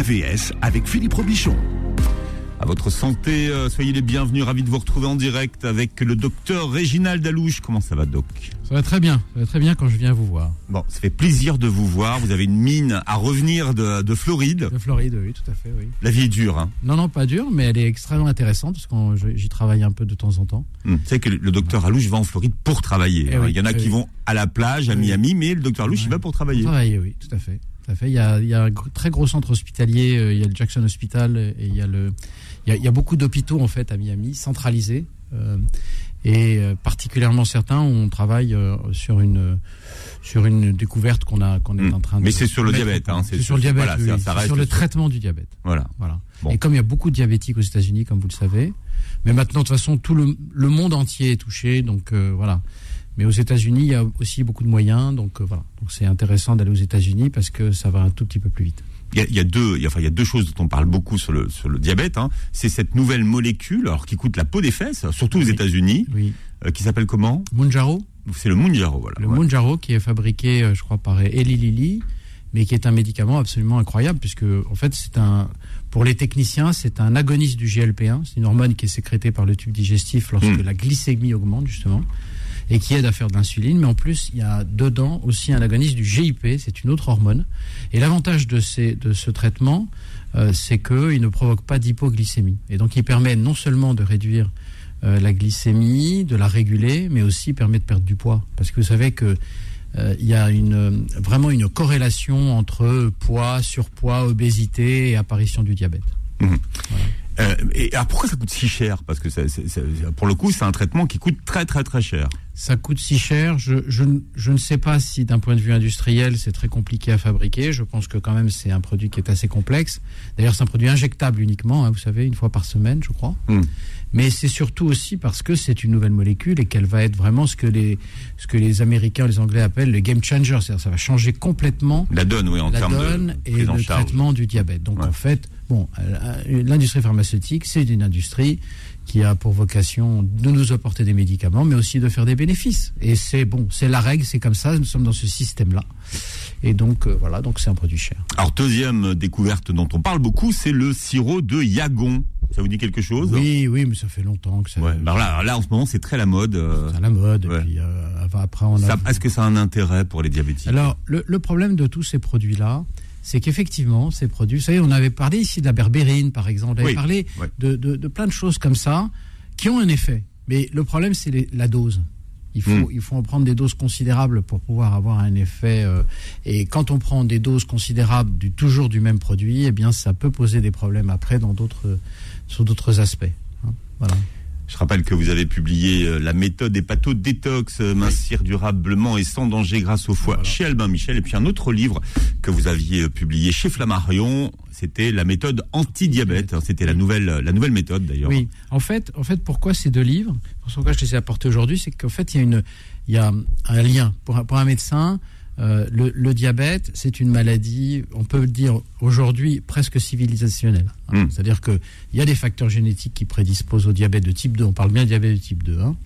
AVS avec Philippe Robichon. À votre santé, euh, soyez les bienvenus, ravis de vous retrouver en direct avec le docteur Réginald Dalouche. Comment ça va, doc? Ça va très bien, ça va très bien quand je viens vous voir. Bon, ça fait plaisir de vous voir. Vous avez une mine à revenir de, de Floride. De Floride, oui, tout à fait, oui. La vie est dure, hein Non, non, pas dure, mais elle est extrêmement intéressante parce que j'y travaille un peu de temps en temps. Hum, Vous savez que le docteur Alouche va en Floride pour travailler. Eh hein. oui, il y en a eh qui oui. vont à la plage, à Miami, mais le docteur Alouche, il va pour travailler. Travailler, oui, tout à fait. Tout à fait. Il, y a, il y a un très gros centre hospitalier, euh, il y a le Jackson Hospital et il y a, le, il y a, il y a beaucoup d'hôpitaux en fait à Miami, centralisés. euh, et euh, particulièrement certains on travaille sur une sur une découverte qu'on a qu'on est Hum. en train de Mais c'est sur le diabète, hein, c'est sur le sur- diabète voilà, oui, ça- oui. ça C'est reste sur le sur- traitement du diabète Voilà. voilà Bon. et comme il y a beaucoup de diabétiques aux États-Unis comme vous le savez mais maintenant de toute façon tout le, le monde entier est touché donc euh, voilà mais aux États-Unis il y a aussi beaucoup de moyens donc euh, voilà donc c'est intéressant d'aller aux États-Unis parce que ça va un tout petit peu plus vite Il y a, il y a deux, il y a, enfin, il y a deux choses dont on parle beaucoup sur le, sur le diabète. Hein. C'est cette nouvelle molécule, alors qui coûte la peau des fesses, surtout aux Oui. États-Unis, oui euh, qui s'appelle comment? Mounjaro C'est le Mounjaro, voilà. Le Ouais. Mounjaro qui est fabriqué, euh, je crois, par Eli Lilly, mais qui est un médicament absolument incroyable, puisque en fait, c'est un, pour les techniciens, c'est un agoniste du GLP-1. C'est une hormone qui est sécrétée par le tube digestif lorsque Mm. la glycémie augmente justement, et qui aide à faire de l'insuline. Mais en plus, il y a dedans aussi un agoniste du GIP, c'est une autre hormone. Et l'avantage de, ces, de ce traitement, euh, c'est qu'il ne provoque pas d'hypoglycémie, et donc il permet non seulement de réduire euh, la glycémie, de la réguler, mais aussi permet de perdre du poids. Parce que vous savez que euh, il y a une, vraiment une corrélation entre poids, surpoids, obésité et apparition du diabète. Euh, et alors pourquoi ça coûte si cher? Parce que ça- pour le coup, c'est un traitement qui coûte très très très cher. Ça coûte si cher. Je, je, ne- je ne sais pas si d'un point de vue industriel, c'est très compliqué à fabriquer. Je pense que quand même, c'est un produit qui est assez complexe. D'ailleurs, c'est un produit injectable uniquement, hein, vous savez, une fois par semaine, je crois. Mm. Mais c'est surtout aussi parce que c'est une nouvelle molécule et qu'elle va être vraiment ce que les, ce que les Américains, les Anglais appellent le game changer. C'est-à-dire, ça va changer complètement La donne, oui, en la termes donne de et le traitement du diabète. Donc Ouais. en fait, bon, euh, l'industrie pharmaceutique, c'est une industrie qui a pour vocation de nous apporter des médicaments, mais aussi de faire des bénéfices. Et c'est bon, c'est la règle, c'est comme ça. Nous sommes dans ce système-là. Et donc euh, voilà, donc c'est un produit cher. Alors deuxième découverte dont on parle beaucoup, c'est le sirop de Yagon. Ça vous dit quelque chose? Oui, oui, mais ça fait longtemps que ça. Ouais. Alors là, là, en ce moment, c'est très la mode. euh, c'est la mode. Ouais. Puis, euh, après, on a. Est-ce que ça a un intérêt pour les diabétiques? Alors, le, le problème de tous ces produits-là, c'est qu'effectivement, ces produits, vous savez, on avait parlé ici de la berbérine, par exemple, on avait Oui, parlé ouais. de, de- de plein de choses comme ça qui ont un effet. Mais le problème, c'est la dose. Il faut, Mm. il faut en prendre des doses considérables pour pouvoir avoir un effet. euh, et quand on prend des doses considérables du, toujours du même produit, eh bien, ça peut poser des problèmes après dans d'autres, sur d'autres aspects. hein. Voilà. Je rappelle que vous avez publié euh, la méthode hépato-détox, euh, mincir durablement et sans danger grâce au foie Voilà. chez Albin Michel. Et puis un autre livre que vous aviez euh, publié chez Flammarion, c'était la méthode anti-diabète. C'était la nouvelle, la nouvelle méthode d'ailleurs. Oui, en fait, en fait, pourquoi ces deux livres? Pourquoi je les ai apportés aujourd'hui C'est qu'en fait, il y a, une, il y a un lien. Pour un, pour un médecin, euh, le, le diabète, c'est une maladie, on peut le dire aujourd'hui, presque civilisationnelle. hein. Mm. C'est-à-dire qu'il y a des facteurs génétiques qui prédisposent au diabète de type 2. On parle bien de diabète de type 2. hein.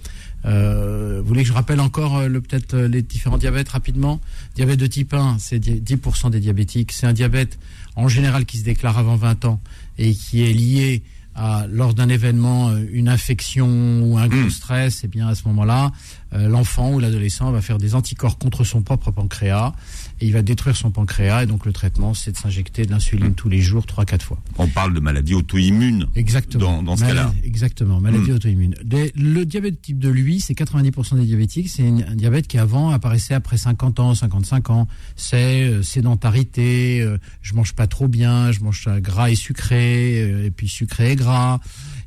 Euh, vous voulez que je rappelle encore euh, le- peut-être euh, les différents diabètes rapidement? Diabète de type 1, c'est di- 10% des diabétiques. C'est un diabète en général qui se déclare avant 20 ans et qui est lié à, lors d'un événement, euh, une infection ou un gros Mm. stress, et bien à ce moment-là, euh, l'enfant ou l'adolescent va faire des anticorps contre son propre pancréas et il va détruire son pancréas. Et donc le traitement, c'est de s'injecter de l'insuline Mm. tous les jours, 3-4 fois. On parle de maladie auto-immune. Exactement. Dans- dans ce cas-là. Exactement, maladie Mm. auto-immune. Le diabète type 2, lui, c'est 90% des diabétiques. C'est un diabète qui avant apparaissait après 50 ans, 55 ans. C'est euh, sédentarité, euh, je mange pas trop bien, je mange gras et sucré, euh, et puis sucré et gras.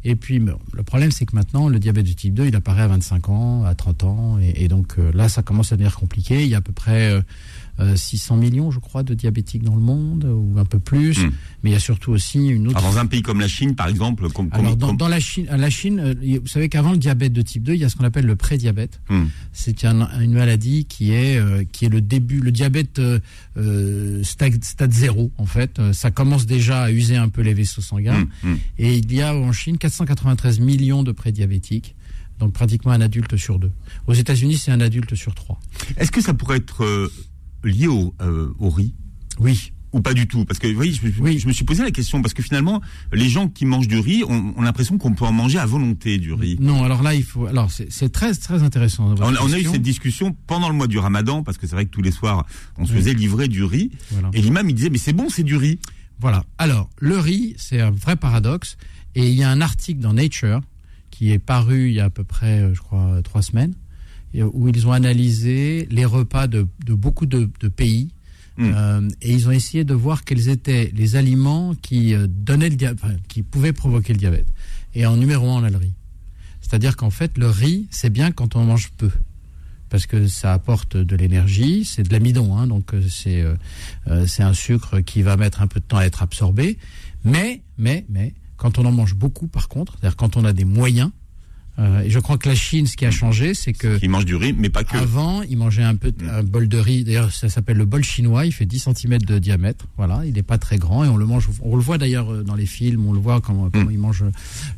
Et puis, le problème, c'est que maintenant, le diabète de type 2, il apparaît à 25 ans, à 30 ans. Et, et donc euh, là, ça commence à devenir compliqué. Il y a à peu près 600 millions, je crois, de diabétiques dans le monde, ou un peu plus. Mm. Mais il y a surtout aussi une autre Alors, dans un pays comme la Chine, par exemple, comme, comme- alors, dans, comme- dans la Chine, à la Chine, euh, vous savez qu'avant le diabète de type 2, il y a ce qu'on appelle le prédiabète. Hmm. C'est un- une maladie qui est, euh, qui est le début, le diabète euh, euh, stade, stade zéro, en fait. Euh, ça commence déjà à user un peu les vaisseaux sanguins. Hmm, hmm. Et il y a en Chine 493 millions de prédiabétiques. Donc pratiquement un adulte sur deux. Aux États-Unis, c'est un adulte sur trois. Est-ce que ça pourrait être euh, lié au, euh, au riz Oui, ou pas du tout? Parce que oui, je, me- je me suis posé la question parce que finalement, les gens qui mangent du riz ont, ont l'impression qu'on peut en manger à volonté du riz. Non, alors là, il faut. Alors, c'est très, très intéressant. On, on a eu cette discussion pendant le mois du Ramadan parce que c'est vrai que tous les soirs, on se faisait livrer du riz Voilà. et l'imam il disait mais c'est bon, c'est du riz. Voilà. Alors, le riz, c'est un vrai paradoxe. Et il y a un article dans Nature qui est paru il y a à peu près, euh, je crois, trois semaines, où ils ont analysé les repas de, de beaucoup de, de pays. Mm. Euh, et ils ont essayé de voir quels étaient les aliments qui euh, donnaient le dia- enfin, qui pouvaient provoquer le diabète. Et en numéro un, on a le riz. C'est-à-dire qu'en fait, le riz, c'est bien quand on mange peu. Parce que ça apporte de l'énergie, c'est de l'amidon, hein, donc euh, c'est euh, c'est un sucre qui va mettre un peu de temps à être absorbé. Mais, mais, mais, quand on en mange beaucoup, par contre, c'est-à-dire quand on a des moyens, euh, et je crois que la Chine, ce qui a changé, c'est que Qui mange du riz, mais pas que. avant, il mangeait un peu un bol de riz. D'ailleurs, ça s'appelle le bol chinois. Il fait 10 cm de diamètre. Voilà, il n'est pas très grand et on le mange. On le voit d'ailleurs euh, dans les films. On le voit comment, comment ils mangent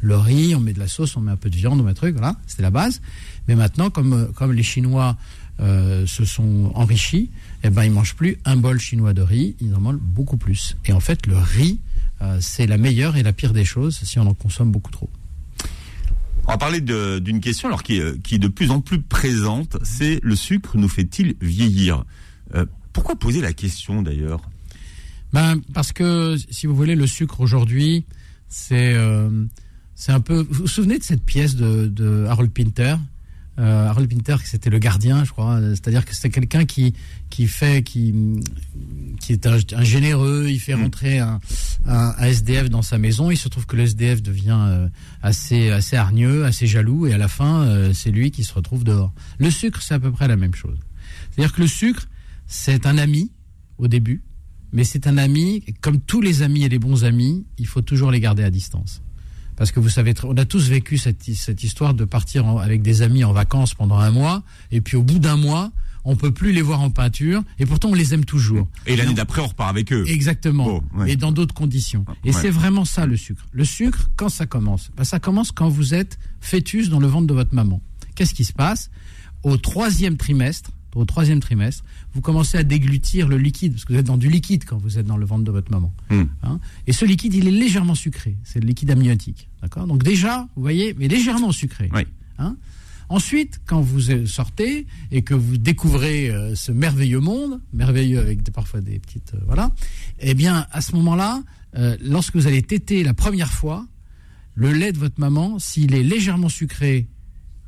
le riz. On met de la sauce, on met un peu de viande, on met un truc. Voilà, c'était la base. Mais maintenant, comme euh, comme les Chinois euh, se sont enrichis, eh ben ils mangent plus un bol chinois de riz. Ils en mangent beaucoup plus. Et en fait, le riz, euh, c'est la meilleure et la pire des choses si on en consomme beaucoup trop. On va parler d'une question qui est, de plus en plus présente, c'est le sucre nous fait-il vieillir? Euh, Pourquoi poser la question d'ailleurs? Ben, parce que, si vous voulez, le sucre aujourd'hui, c'est euh, c'est un peu. Vous vous souvenez de cette pièce de Harold Pinter? Euh, Harold Pinter, c'était le gardien, je crois. C'est-à-dire que c'était quelqu'un qui qui fait qui qui est un, un généreux. Il fait rentrer un, un, un SDF dans sa maison. Il se trouve que le SDF devient euh, assez assez hargneux, assez jaloux, et à la fin, euh, c'est lui qui se retrouve dehors. Le sucre, c'est à peu près la même chose. C'est-à-dire que le sucre, c'est un ami au début, mais c'est un ami, comme tous les amis et les bons amis, il faut toujours les garder à distance. Parce que vous savez, on a tous vécu cette, cette histoire de partir en- avec des amis en vacances pendant un mois, et puis au bout d'un mois, on peut plus les voir en peinture, et pourtant on les aime toujours. Et l'année d'après, on repart avec eux. Exactement. Ouais. Et dans d'autres conditions. Et Ouais. c'est vraiment ça le sucre. Le sucre, quand ça commence? Ben, Ça commence quand vous êtes fœtus dans le ventre de votre maman. Qu'est-ce qui se passe? Au troisième trimestre, au troisième trimestre, vous commencez à déglutir le liquide, parce que vous êtes dans du liquide quand vous êtes dans le ventre de votre maman. Hmm. Hein et ce liquide, il est légèrement sucré. C'est le liquide amniotique. D'accord? Donc déjà, vous voyez, mais légèrement sucré. Oui. Hein Ensuite, quand vous sortez et que vous découvrez euh, ce merveilleux monde, merveilleux avec des- parfois des petites, euh, voilà, eh bien, à ce moment-là, euh, lorsque vous allez téter la première fois, le lait de votre maman, s'il est légèrement sucré,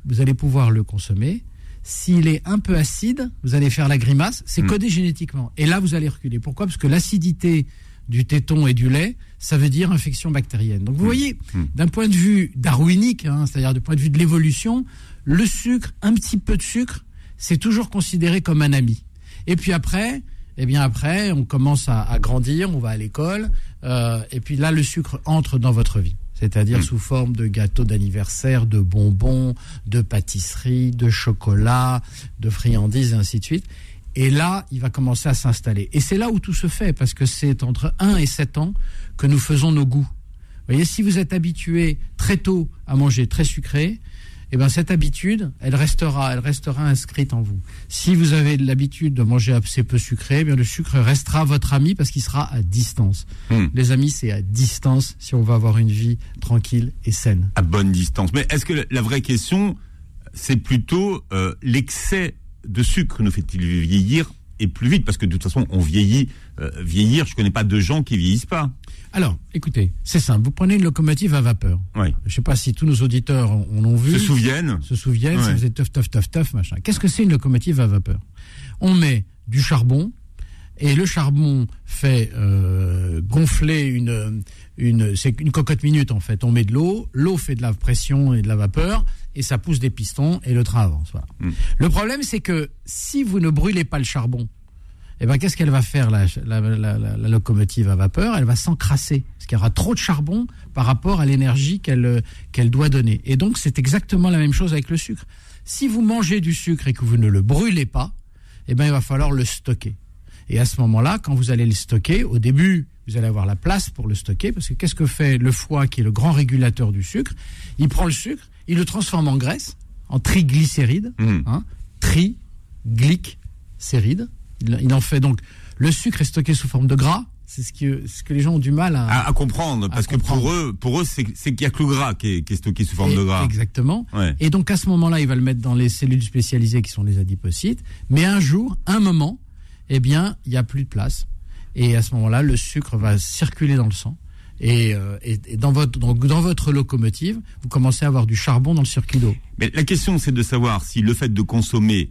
vous allez pouvoir le consommer. S'il est un peu acide, vous allez faire la grimace. C'est Mm. codé génétiquement. Et là, vous allez reculer. Pourquoi? Parce que l'acidité du téton et du lait, ça veut dire infection bactérienne. Donc vous voyez, Mm. d'un point de vue darwinique, hein, c'est-à-dire du point de vue de l'évolution, le sucre, un petit peu de sucre, c'est toujours considéré comme un ami. Et puis après, eh bien après, on commence à, à grandir, on va à l'école, euh, et puis là, le sucre entre dans votre vie. C'est-à-dire Mm. sous forme de gâteaux d'anniversaire, de bonbons, de pâtisseries, de chocolat, de friandises, et ainsi de suite. Et là, il va commencer à s'installer. Et c'est là où tout se fait, parce que c'est entre 1 et 7 ans que nous faisons nos goûts. Vous voyez, si vous êtes habitué très tôt à manger très sucré, eh ben cette habitude, elle restera, elle restera inscrite en vous. Si vous avez l'habitude de manger assez peu sucré, eh bien le sucre restera votre ami parce qu'il sera à distance. Hmm. Les amis, c'est à distance si on veut avoir une vie tranquille et saine. à bonne distance. Mais est-ce que la- la vraie question, c'est plutôt euh, l'excès de sucre nous fait-il vieillir et plus vite Parce que de toute façon, on vieillit. euh, vieillir, je connais pas de gens qui vieillissent pas. Alors, écoutez, c'est simple. Vous prenez une locomotive à vapeur. Oui. Je sais pas si tous nos auditeurs en en ont vu. Se souviennent se souviennent, Ouais. ça faisait teuf, teuf, teuf, teuf, machin. Qu'est-ce que c'est une locomotive à vapeur? On met du charbon, et le charbon fait euh, gonfler une, une, c'est une cocotte minute en fait. On met de l'eau, l'eau fait de la pression et de la vapeur, et ça pousse des pistons, et le train avance. Voilà. Mm. Le problème, c'est que si vous ne brûlez pas le charbon, eh ben, qu'est-ce qu'elle va faire, la, la, la- la- locomotive à vapeur? Elle va s'encrasser, parce qu'il y aura trop de charbon par rapport à l'énergie qu'elle qu'elle doit donner. Et donc, c'est exactement la même chose avec le sucre. Si vous mangez du sucre et que vous ne le brûlez pas, eh ben, il va falloir le stocker. Et à ce moment-là, quand vous allez le stocker, au début, vous allez avoir la place pour le stocker, parce que qu'est-ce que fait le foie, qui est le grand régulateur du sucre? Il prend le sucre, il le transforme en graisse, en triglycérides, Mhm. hein, triglycérides. Il, il en fait donc. Le sucre est stocké sous forme de gras, C'est ce que, ce que les gens ont du mal à, À, à comprendre, parce que comprendre. pour eux, pour eux, c'est c'est qu'il y a que le gras qui est, qui est stocké sous forme Et- de gras. Exactement. Ouais. Et donc à ce moment-là, il va le mettre dans les cellules spécialisées qui sont les adipocytes. Mais un jour, un moment, eh bien, il n'y a plus de place. Et à ce moment-là, le sucre va circuler dans le sang. Et, euh, et- et dans, votre, donc dans votre locomotive, vous commencez à avoir du charbon dans le circuit d'eau. Mais la question, c'est de savoir si le fait de consommer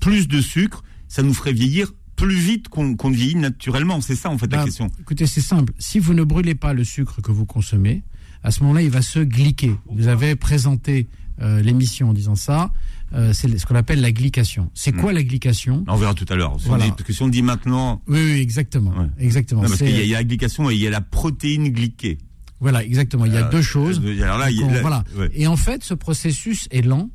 plus de sucre, ça nous ferait vieillir plus vite qu'on ne vieillit naturellement. C'est ça, en fait, la Bah, question. Écoutez, c'est simple. Si vous ne brûlez pas le sucre que vous consommez, à ce moment-là, il va se glyquer. Vous avez présenté euh, l'émission en disant ça. Euh, c'est ce qu'on appelle la glycation. C'est Hmm. quoi la glycation On verra tout à l'heure. Voilà. dit- Parce que si on dit maintenant, Oui, oui, exactement. Ouais. Exactement. non, parce qu'il y, a- il y a la glycation et il y a la protéine glyquée. Voilà, exactement. Il y a deux choses. alors là, il y a- Donc, on- là, voilà. ouais. Et en fait, ce processus est lent,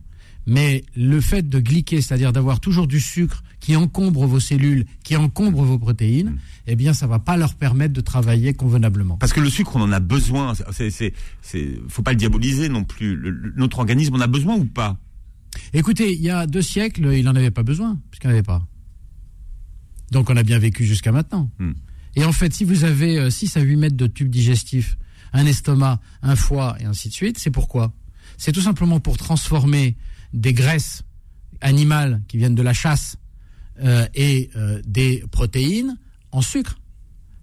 mais le fait de glyquer, c'est-à-dire d'avoir toujours du sucre qui encombre vos cellules, qui encombre vos protéines, Mm. eh bien, ça va pas leur permettre de travailler convenablement. Parce que le sucre, on en a besoin. C'est, faut pas le diaboliser non plus. Le- le- notre organisme en a besoin ou pas? Écoutez, il y a deux siècles, il n'en avait pas besoin, puisqu'il n'y en avait pas. Donc on a bien vécu jusqu'à maintenant. Hmm. Et en fait, si vous avez euh, 6 à 8 mètres de tubes digestifs, un estomac, un foie et ainsi de suite, c'est pourquoi? C'est tout simplement pour transformer des graisses animales qui viennent de la chasse euh, et euh, des protéines en sucre.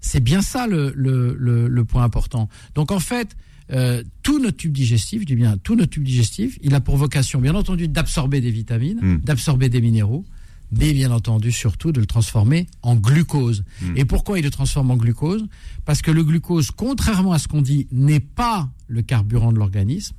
C'est bien ça le, le, le, le point important. Donc en fait, euh, tout notre tube digestif, je dis bien tout notre tube digestif, il a pour vocation, bien entendu, d'absorber des vitamines, Mm. d'absorber des minéraux, mais bien entendu surtout de le transformer en glucose. Mm. Et pourquoi il le transforme en glucose? Parce que le glucose, contrairement à ce qu'on dit, n'est pas le carburant de l'organisme.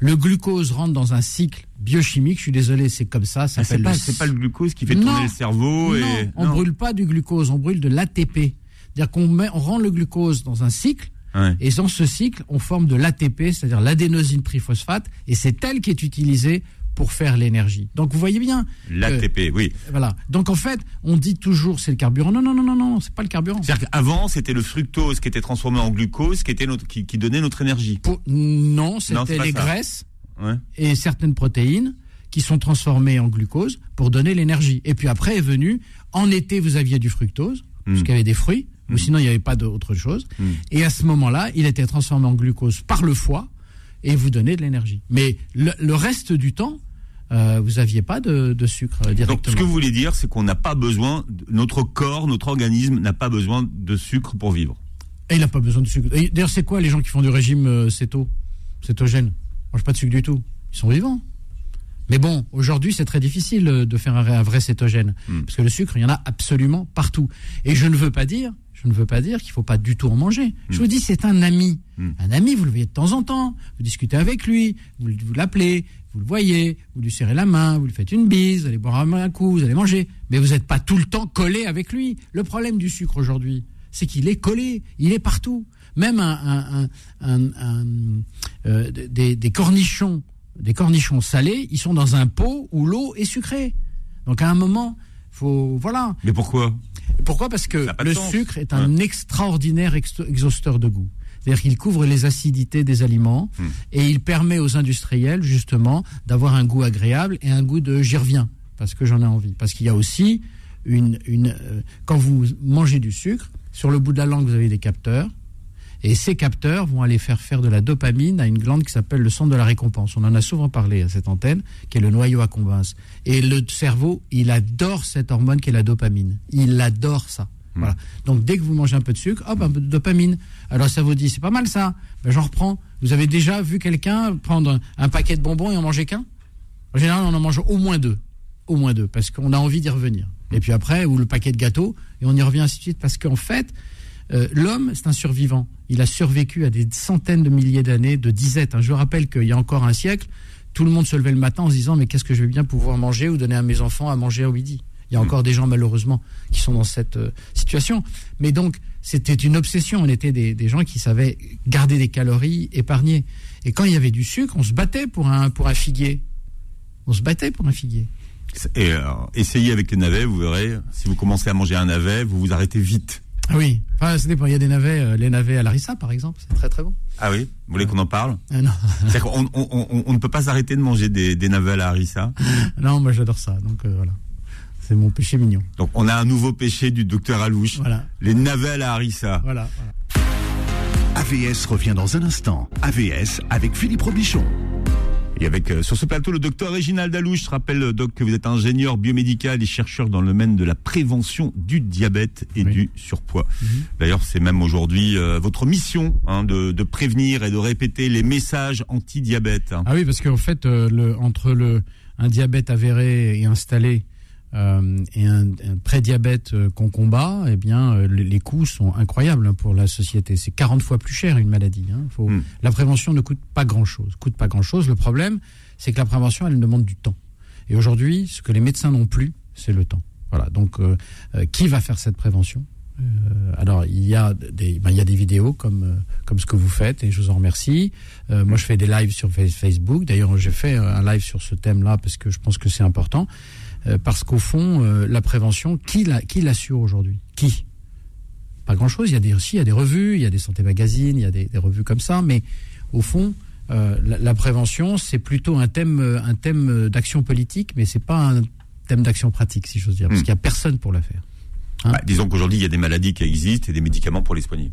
Le glucose rentre dans un cycle biochimique. Je suis désolé, c'est comme ça. ça Ah, C'est s'appelle pas, le c'est pas le glucose qui fait Non. tourner le cerveau non, et on brûle pas du glucose, on brûle de l'ATP. C'est-à-dire qu'on on rend le glucose dans un cycle, Ouais. et dans ce cycle, on forme de l'ATP, c'est-à-dire l'adénosine triphosphate, et c'est elle qui est utilisée pour faire l'énergie. Donc vous voyez bien. L'ATP, oui. Voilà. Donc en fait, on dit toujours c'est le carburant. Non, non, non, non, non, c'est pas le carburant. C'est-à-dire qu'avant, c'était le fructose qui était transformé en glucose, qui était notre, qui, qui donnait notre énergie. Pour- non, c'était les ça. graisses Ouais. et certaines protéines qui sont transformées en glucose pour donner l'énergie. Et puis après est venu, en été, vous aviez du fructose, parce Mm. qu'il y avait des fruits, ou sinon il n'y avait pas d'autre chose. Mm. Et à ce moment-là, il était transformé en glucose par le foie et vous donnait de l'énergie. Mais le, le reste du temps, euh, vous n'aviez pas de, de sucre euh, Donc, directement. ce que vous voulez dire, c'est qu'on n'a pas besoin, notre corps, notre organisme n'a pas besoin de sucre pour vivre. Et il n'a pas besoin de sucre. D'ailleurs, c'est quoi les gens qui font du régime euh, céto, cétogène? Ils mangent pas de sucre du tout. Ils sont vivants. Mais bon, aujourd'hui, c'est très difficile de faire un, vrai- un vrai cétogène. Mm. Parce que le sucre, il y en a absolument partout. Et je ne veux pas dire, je ne veux pas dire qu'il faut pas du tout en manger. Je vous dis, c'est un ami. Mm. Un ami, vous le voyez de temps en temps. Vous discutez avec lui, vous, vous l'appelez, vous le voyez, vous lui serrez la main, vous lui faites une bise, vous allez boire un, coup, vous allez manger. Mais vous n'êtes pas tout le temps collé avec lui. Le problème du sucre aujourd'hui, c'est qu'il est collé, il est partout. Même un, un- un- un- un- euh, des, des cornichons, des cornichons salés, ils sont dans un pot où l'eau est sucrée. Donc à un moment, faut voilà. Mais pourquoi? Pourquoi? Parce que le sens. sucre est un extraordinaire ex- exhausteur de goût. C'est-à-dire qu'il couvre les acidités des aliments Hmm. et il permet aux industriels justement d'avoir un goût agréable et un goût de j'y reviens parce que j'en ai envie. Parce qu'il y a aussi une, une euh, quand vous mangez du sucre, sur le bout de la langue vous avez des capteurs et ces capteurs vont aller faire faire de la dopamine à une glande qui s'appelle le centre de la récompense. On en a souvent parlé à cette antenne, qui est le noyau accumbens. Et le cerveau, il adore cette hormone qui est la dopamine. Il adore ça. Voilà. Donc dès que vous mangez un peu de sucre, hop, un peu de dopamine. Alors ça vous dit, c'est pas mal ça. Ben, j'en reprends. Vous avez déjà vu quelqu'un prendre un, un paquet de bonbons et en manger qu'un? En général, on en mange au moins deux. Au moins deux, parce qu'on a envie d'y revenir. Et puis après, ou le paquet de gâteaux, et on y revient ainsi de suite, parce qu'en fait, euh, l'homme, c'est un survivant. Il a survécu à des centaines de milliers d'années de disette. hein. Je rappelle qu'il y a encore un siècle, tout le monde se levait le matin en se disant mais qu'est-ce que je vais bien pouvoir manger ou donner à mes enfants à manger au midi? Il y a encore des gens malheureusement qui sont dans cette euh, situation. Mais donc c'était une obsession. On était des, des gens qui savaient garder des calories, épargner. Et quand il y avait du sucre, on se battait pour un pour un figuier. On se battait pour un figuier. Et alors, essayez avec les navets, vous verrez. Si vous commencez à manger un navet, vous vous arrêtez vite. Ah oui. Enfin, ça dépend. Il y a des navets, euh, les navets à larissa par exemple, c'est très très bon. Ah oui? Vous voulez qu'on en parle? Ah non, C'est-à-dire qu'on on, on- on ne peut pas s'arrêter de manger des, des navets à la harissa. non, moi j'adore ça. Donc euh, voilà. C'est mon péché mignon. Donc on a un nouveau péché du docteur Alouche. Voilà. Les navelles à harissa. Voilà. AVS revient dans un instant. AVS avec Philippe Robichon. Et avec euh, sur ce plateau le docteur Réginald Alouche. Je rappelle, euh, doc, que vous êtes ingénieur biomédical et chercheur dans le domaine de la prévention du diabète et Oui. du surpoids. D'ailleurs, c'est même aujourd'hui euh, votre mission hein, de, de prévenir et de répéter les messages anti-diabète. hein. Ah oui, parce qu'en fait, euh, le, entre le, un diabète avéré et installé euh, et un, un prédiabète euh, qu'on combat, eh bien, euh, les, coûts sont incroyables hein, pour la société. C'est 40 fois plus cher une maladie. hein. Faut, Mm. La prévention ne coûte pas grand-chose. Coûte pas grand-chose. Le problème, c'est que la prévention, elle demande du temps. Et aujourd'hui, ce que les médecins n'ont plus, c'est le temps. Voilà. Donc, euh, euh, qui va faire cette prévention? Euh, alors il y a des ben, il y a des vidéos comme euh, comme ce que vous faites et je vous en remercie. Euh, moi je fais des lives sur Fa- Facebook. D'ailleurs j'ai fait euh, un live sur ce thème-là parce que je pense que c'est important Euh, parce qu'au fond euh, la prévention qui la qui l'assure aujourd'hui? Qui? Pas grand-chose. Il y a des aussi il y a des revues, il y a des santé magazines, il y a des, des revues comme ça, mais au fond euh, la, la prévention c'est plutôt un thème un thème d'action politique, mais c'est pas un thème d'action pratique si j'ose dire parce Mm. qu'il y a personne pour la faire. Hein Bah, disons qu'aujourd'hui, il y a des maladies qui existent et des médicaments pour les soigner.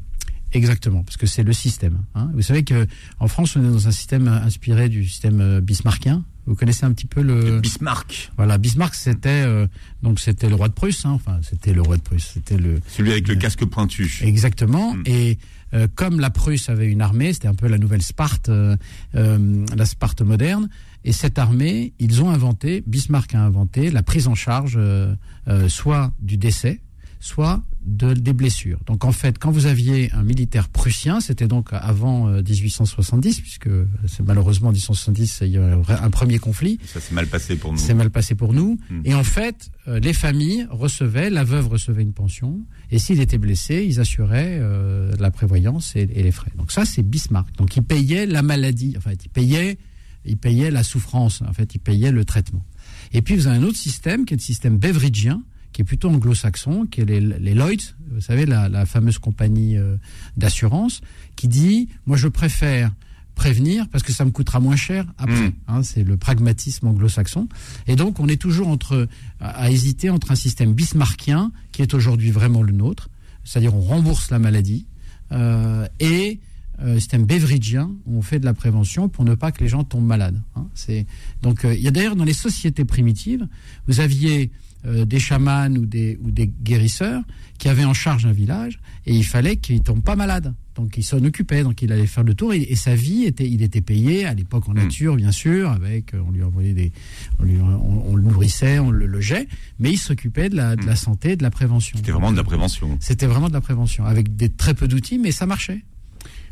Exactement, parce que c'est le système. hein. Vous savez que en France, on est dans un système inspiré du système bismarckien. Vous connaissez un petit peu le. Bismarck, Voilà, Bismarck, c'était euh, donc c'était le roi de Prusse. hein. Enfin, c'était le roi de Prusse. C'était le celui avec le casque pointu. exactement. Mm. Et euh, comme la Prusse avait une armée, c'était un peu la nouvelle Sparte, euh, euh, la Sparte moderne. Et cette armée, ils ont inventé, Bismarck a inventé la prise en charge euh, euh, soit du décès, soit de, des blessures. Donc en fait, quand vous aviez un militaire prussien, c'était donc avant euh, 1870, puisque c'est malheureusement en 1870, il y a eu un premier conflit. Ça s'est mal passé pour nous. C'est mal passé pour nous. Mm. Et en fait, euh, les familles recevaient, la veuve recevait une pension, et s'il était blessé, ils assuraient euh, la prévoyance et, et les frais. Donc ça, c'est Bismarck. Donc il payait la maladie, en fait, il payait, il payait la souffrance, en fait, il payait le traitement. Et puis vous avez un autre système qui est le système beveridgien, qui est plutôt anglo-saxon, qui est les, les Lloyds, vous savez, la, la fameuse compagnie euh, d'assurance, qui dit, moi je préfère prévenir parce que ça me coûtera moins cher après. Mm. Hein, c'est le pragmatisme anglo-saxon. Et donc, on est toujours entre, à, à hésiter entre un système bismarckien, qui est aujourd'hui vraiment le nôtre, c'est-à-dire on rembourse la maladie, euh, et euh, système beveridgien, où on fait de la prévention pour ne pas que les gens tombent malades. hein. C'est donc euh, il y a d'ailleurs dans les sociétés primitives, vous aviez euh, des chamans ou des ou des guérisseurs qui avaient en charge un village et il fallait qu'ils tombent pas malades. Donc il s'en occupait, donc il allait faire le tour et, et sa vie était, il était payé à l'époque en nature bien sûr, avec euh, on lui envoyait des, on, lui, on, on le nourrissait, on le logeait, mais il s'occupait de la, de la santé, de la prévention. C'était vraiment de la prévention. C'était vraiment de la prévention avec des très peu d'outils, mais ça marchait.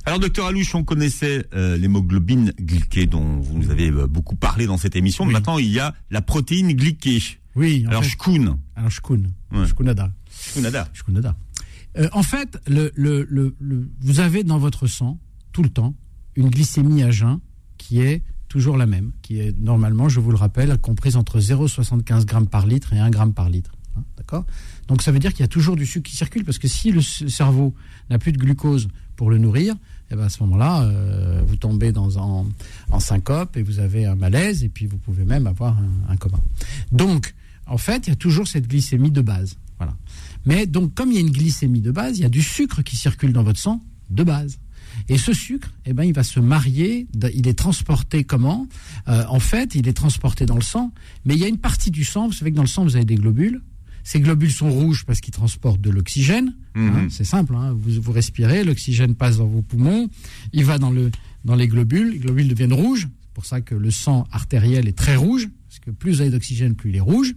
Alors, docteur Alouche, on connaissait euh, l'hémoglobine glyquée dont vous nous avez beaucoup parlé dans cette émission. Oui. Maintenant, il y a la protéine glyquée. Oui. En Alors, fait, shkoun. alors shkoun, Ouais. shkounada. Shkounada. Shkounada. Euh, en fait, le, le, le, le- vous avez dans votre sang, tout le temps, une glycémie à jeun qui est toujours la même, qui est normalement, je vous le rappelle, comprise entre 0,75 grammes par litre et 1 gramme par litre. Hein, D'accord? Donc ça veut dire qu'il y a toujours du sucre qui circule, parce que si le cerveau n'a plus de glucose pour le nourrir, eh ben à ce moment-là, euh, vous tombez dans en, en syncope et vous avez un malaise, et puis vous pouvez même avoir un, un coma. Donc, en fait, il y a toujours cette glycémie de base. Voilà. Mais donc, comme il y a une glycémie de base, il y a du sucre qui circule dans votre sang de base. Et ce sucre, eh ben, il va se marier. Il est transporté comment? Euh, En fait, il est transporté dans le sang. Mais il y a une partie du sang. Vous savez que dans le sang, vous avez des globules. Ces globules sont rouges parce qu'ils transportent de l'oxygène. Mhm. Hein, c'est simple. hein. Vous, vous respirez, l'oxygène passe dans vos poumons. Il va dans, le, dans les globules. Les globules deviennent rouges. C'est pour ça que le sang artériel est très rouge. Parce que plus vous avez d'oxygène, plus il est rouge.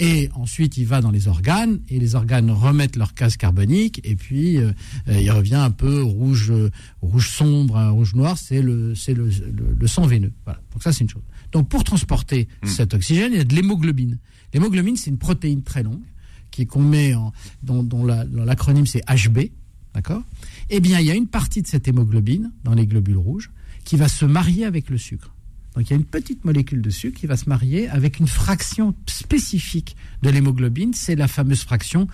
Et ensuite, il va dans les organes, et les organes remettent leur gaz carbonique, et puis euh, euh, il revient un peu rouge, euh, rouge sombre, hein, rouge noir, c'est le, c'est le, le- le sang veineux. Voilà. Donc ça, c'est une chose. Donc pour transporter cet oxygène, il y a de l'hémoglobine. L'hémoglobine, c'est une protéine très longue, qui qu'on met en, dont, dont la- dont l'acronyme c'est HB, d'accord? Eh bien, il y a une partie de cette hémoglobine dans les globules rouges qui va se marier avec le sucre. Donc il y a une petite molécule de sucre qui va se marier avec une fraction spécifique de l'hémoglobine, c'est la fameuse fraction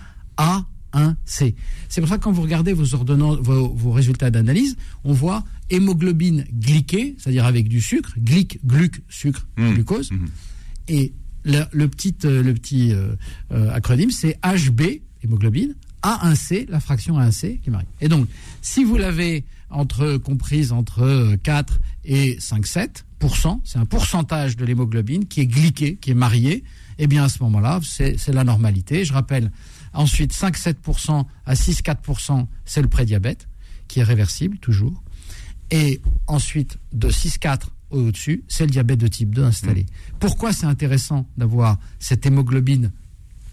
A1C. C'est pour ça que quand vous regardez vos, ordonnances, vos, vos résultats d'analyse, on voit hémoglobine glyquée, c'est-à-dire avec du sucre, glyc, gluc, sucre, Mmh. glucose, Mhm. et le, petit, euh, euh, euh, acronyme, c'est HB, hémoglobine, A1C, la fraction A1C qui marie. Et donc, si vous l'avez comprise entre euh, 4 et 5,7%, c'est un pourcentage de l'hémoglobine qui est glyqué, qui est marié, eh bien à ce moment-là, c'est la normalité. Je rappelle, ensuite 5-7% à 6-4%, c'est le prédiabète, qui est réversible toujours. Et ensuite, de 6-4 au-dessus, c'est le diabète de type 2 installé. Pourquoi c'est intéressant d'avoir cette hémoglobine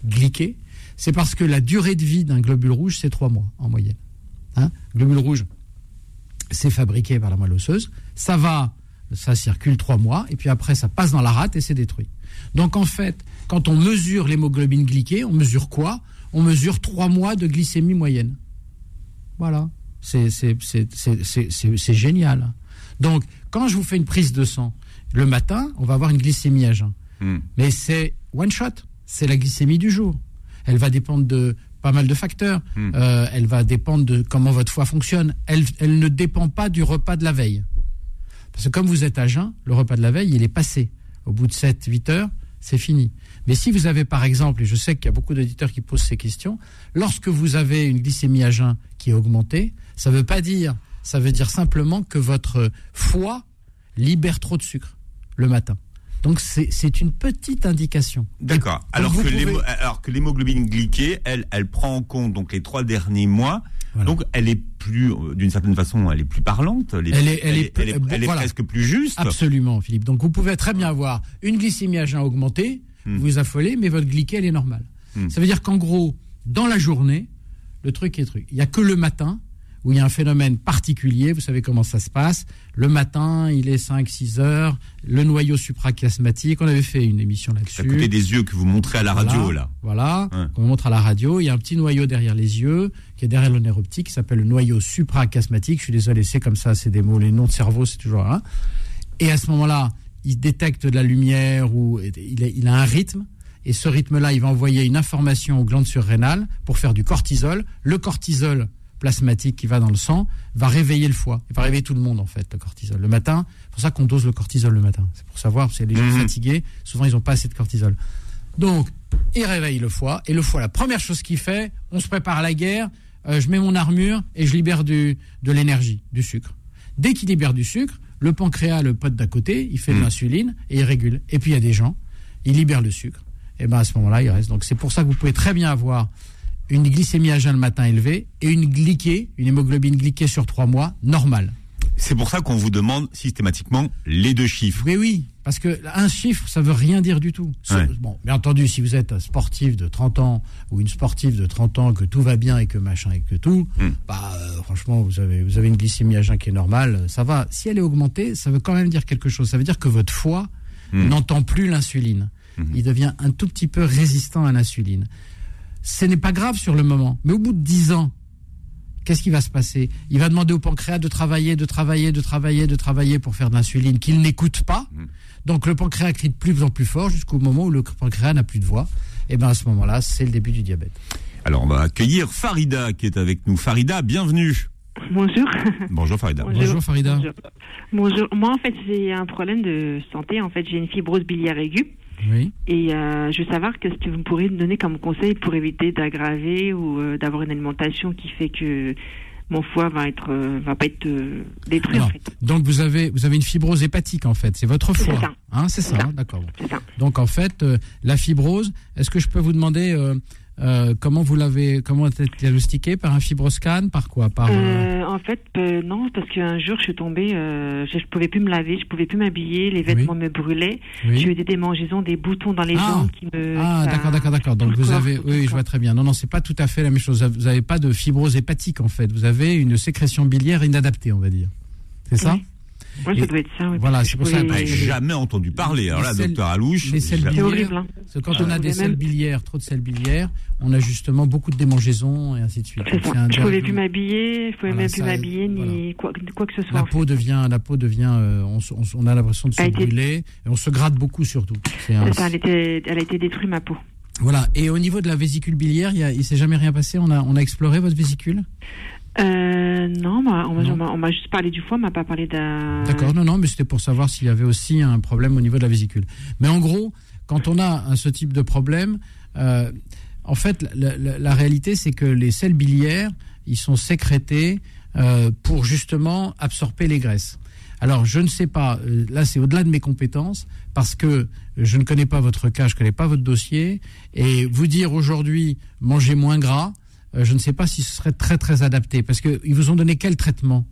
glyquée? C'est parce que la durée de vie d'un globule rouge, c'est 3 mois en moyenne. Hein? Globule rouge, c'est fabriqué par la moelle osseuse. Ça va, ça circule 3 mois, et puis après, ça passe dans la rate et c'est détruit. Donc en fait, quand on mesure l'hémoglobine glyquée, on mesure quoi? On mesure 3 mois de glycémie moyenne. Voilà. C'est génial. Donc, quand je vous fais une prise de sang, le matin, on va avoir une glycémie à jeun. Hmm. Mais c'est one shot. C'est la glycémie du jour. Elle va dépendre de pas mal de facteurs. Hmm. Euh, elle va dépendre de comment votre foie fonctionne. Elle, elle ne dépend pas du repas de la veille. Parce que comme vous êtes à jeun, le repas de la veille, il est passé. Au bout de 7-8 heures, c'est fini. Mais si vous avez par exemple, et je sais qu'il y a beaucoup d'auditeurs qui posent ces questions, lorsque vous avez une glycémie à jeun qui est augmentée, ça ne veut pas dire, ça veut dire simplement que votre foie libère trop de sucre le matin. Donc c'est une petite indication. D'accord. Alors que pouvez- l'hémo- alors que l'hémoglobine glyquée, elle, elle prend en compte donc les trois derniers mois. Voilà. Donc elle est plus, d'une certaine façon, elle est plus parlante. Elle est, Elle est- elle est- elle est, elle est voilà. presque plus juste. Absolument, Philippe. Donc vous pouvez très bien avoir une glycémie à jeun augmentée, Hmm. vous vous affolez, mais votre glycée, elle est normale. Hmm. Ça veut dire qu'en gros, dans la journée, le truc est truc. Il n'y a que le matin où il y a un phénomène particulier, vous savez comment ça se passe. Le matin, il est 5-6 heures, le noyau suprachiasmatique, on avait fait une émission C'est à là-dessus. côté des yeux que vous montrez à la Voilà, radio là. Voilà, Ouais. qu'on montre à la radio. Il y a un petit noyau derrière les yeux, qui est derrière le nerf optique, qui s'appelle le noyau suprachiasmatique. Je suis désolé, c'est comme ça, c'est des mots, les noms de cerveau, c'est toujours un. Et à ce moment-là, il détecte de la lumière ou il a, il a un rythme. Et ce rythme-là, il va envoyer une information aux glandes surrénales pour faire du cortisol. Le cortisol plasmatique qui va dans le sang va réveiller le foie. Il va réveiller tout le monde, en fait, le cortisol. Le matin, c'est pour ça qu'on dose le cortisol le matin. C'est pour savoir, parce que les gens Mhm. fatigués, souvent, ils n'ont pas assez de cortisol. Donc, il réveille le foie. Et le foie, la première chose qu'il fait, on se prépare à la guerre, euh, je mets mon armure et je libère du, de l'énergie, du sucre. Dès qu'il libère du sucre, le pancréas, le pote d'à côté, il fait de Mm. l'insuline et il régule. Et puis il y a des gens, ils libèrent le sucre. Et ben à ce moment-là, il reste. Donc c'est pour ça que vous pouvez très bien avoir une glycémie à jeun le matin élevée et une glyquée, une hémoglobine glyquée sur trois mois normale. C'est pour ça qu'on vous demande systématiquement les deux chiffres. Oui, oui, parce que un chiffre, ça veut rien dire du tout. Ouais. Bon, bien entendu, si vous êtes un sportif de 30 ans ou une sportive de 30 ans, que tout va bien et que machin et que tout, Hmm. bah euh, franchement, vous avez, vous avez une glycémie à jeun qui est normale, ça va. Si elle est augmentée, ça veut quand même dire quelque chose. Ça veut dire que votre foie Hmm. n'entend plus l'insuline. Mhm. Il devient un tout petit peu résistant à l'insuline. Ce n'est pas grave sur le moment, mais au bout de 10 ans, qu'est-ce qui va se passer? Il va demander au pancréas de travailler, de travailler, de travailler, de travailler pour faire de l'insuline qu'il n'écoute pas. Mhm. Donc le pancréas crie de plus en plus fort jusqu'au moment où le pancréas n'a plus de voix. Et bien à ce moment-là, c'est le début du diabète. Alors on va accueillir Farida qui est avec nous. Farida, bienvenue. Bonjour. Bonjour Farida. Bonjour. Bonjour Farida. Bonjour. Bonjour. Moi, en fait, j'ai un problème de santé. En fait, j'ai une fibrose biliaire aiguë. Oui. Et euh, je veux savoir qu'est-ce que vous pourriez me donner comme conseil pour éviter d'aggraver ou euh, d'avoir une alimentation qui fait que mon foie va être euh, va pas être détruit en fait. Donc vous avez vous avez une fibrose hépatique en fait, c'est votre C'est foie. ça. Hein, c'est ça, ça. hein, d'accord. C'est. Donc en fait, la fibrose, est-ce que je peux vous demander euh, comment vous l'avez comment a été diagnostiqué par un fibroscan, par quoi? Par euh, Euh, en fait, euh, non, parce qu'un jour, je suis tombée, je, je pouvais plus me laver, je pouvais plus m'habiller, les vêtements me brûlaient. oui. J'ai eu des démangeaisons, des boutons dans les Ah. jambes qui me. Ah, d'accord, d'accord, d'accord. Donc vous corps, avez, oui, je vois très bien. Non, non, c'est pas tout à fait la même chose. Vous n'avez pas de fibrose hépatique en fait. Vous avez une sécrétion biliaire inadaptée, on va dire. C'est ça? Oui. Ouais, ça doit être ça. oui, voilà, c'est pour je ça, pouvais- bah, Ah, jamais entendu parler. Alors là, Les selles- docteur Alouche. C'est horrible. Hein. Parce que quand Ah, on a je des pouvais selles même- biliaires, trop de selles biliaires, on a justement beaucoup de démangeaisons et ainsi de suite. Donc, un Je pouvais dérèglement. plus m'habiller, je pouvais Voilà, même plus m'habiller ni quoi, quoi que ce soit. La fait. peau devient, la peau devient, euh, on, a l'impression de se été- brûler et on se gratte beaucoup surtout. Un- ça, elle, était, elle a été détruite, ma peau. Voilà. Et au niveau de la vésicule biliaire, il, il s'est jamais rien passé? On a, on a exploré votre vésicule? Euh, non, on, m'a- juste parlé du foie, on m'a pas parlé d'un. D'accord. Non, non, mais c'était pour savoir s'il y avait aussi un problème au niveau de la vésicule. Mais en gros, quand on a ce type de problème, euh, en fait, la, la- la réalité, c'est que les sels biliaires, ils sont sécrétés euh, pour justement absorber les graisses. Alors, je ne sais pas, euh, là c'est au-delà de mes compétences, parce que je ne connais pas votre cas, je ne connais pas votre dossier, et vous dire aujourd'hui, mangez moins gras, je ne sais pas si ce serait très très adapté, parce qu'ils vous ont donné quel traitement?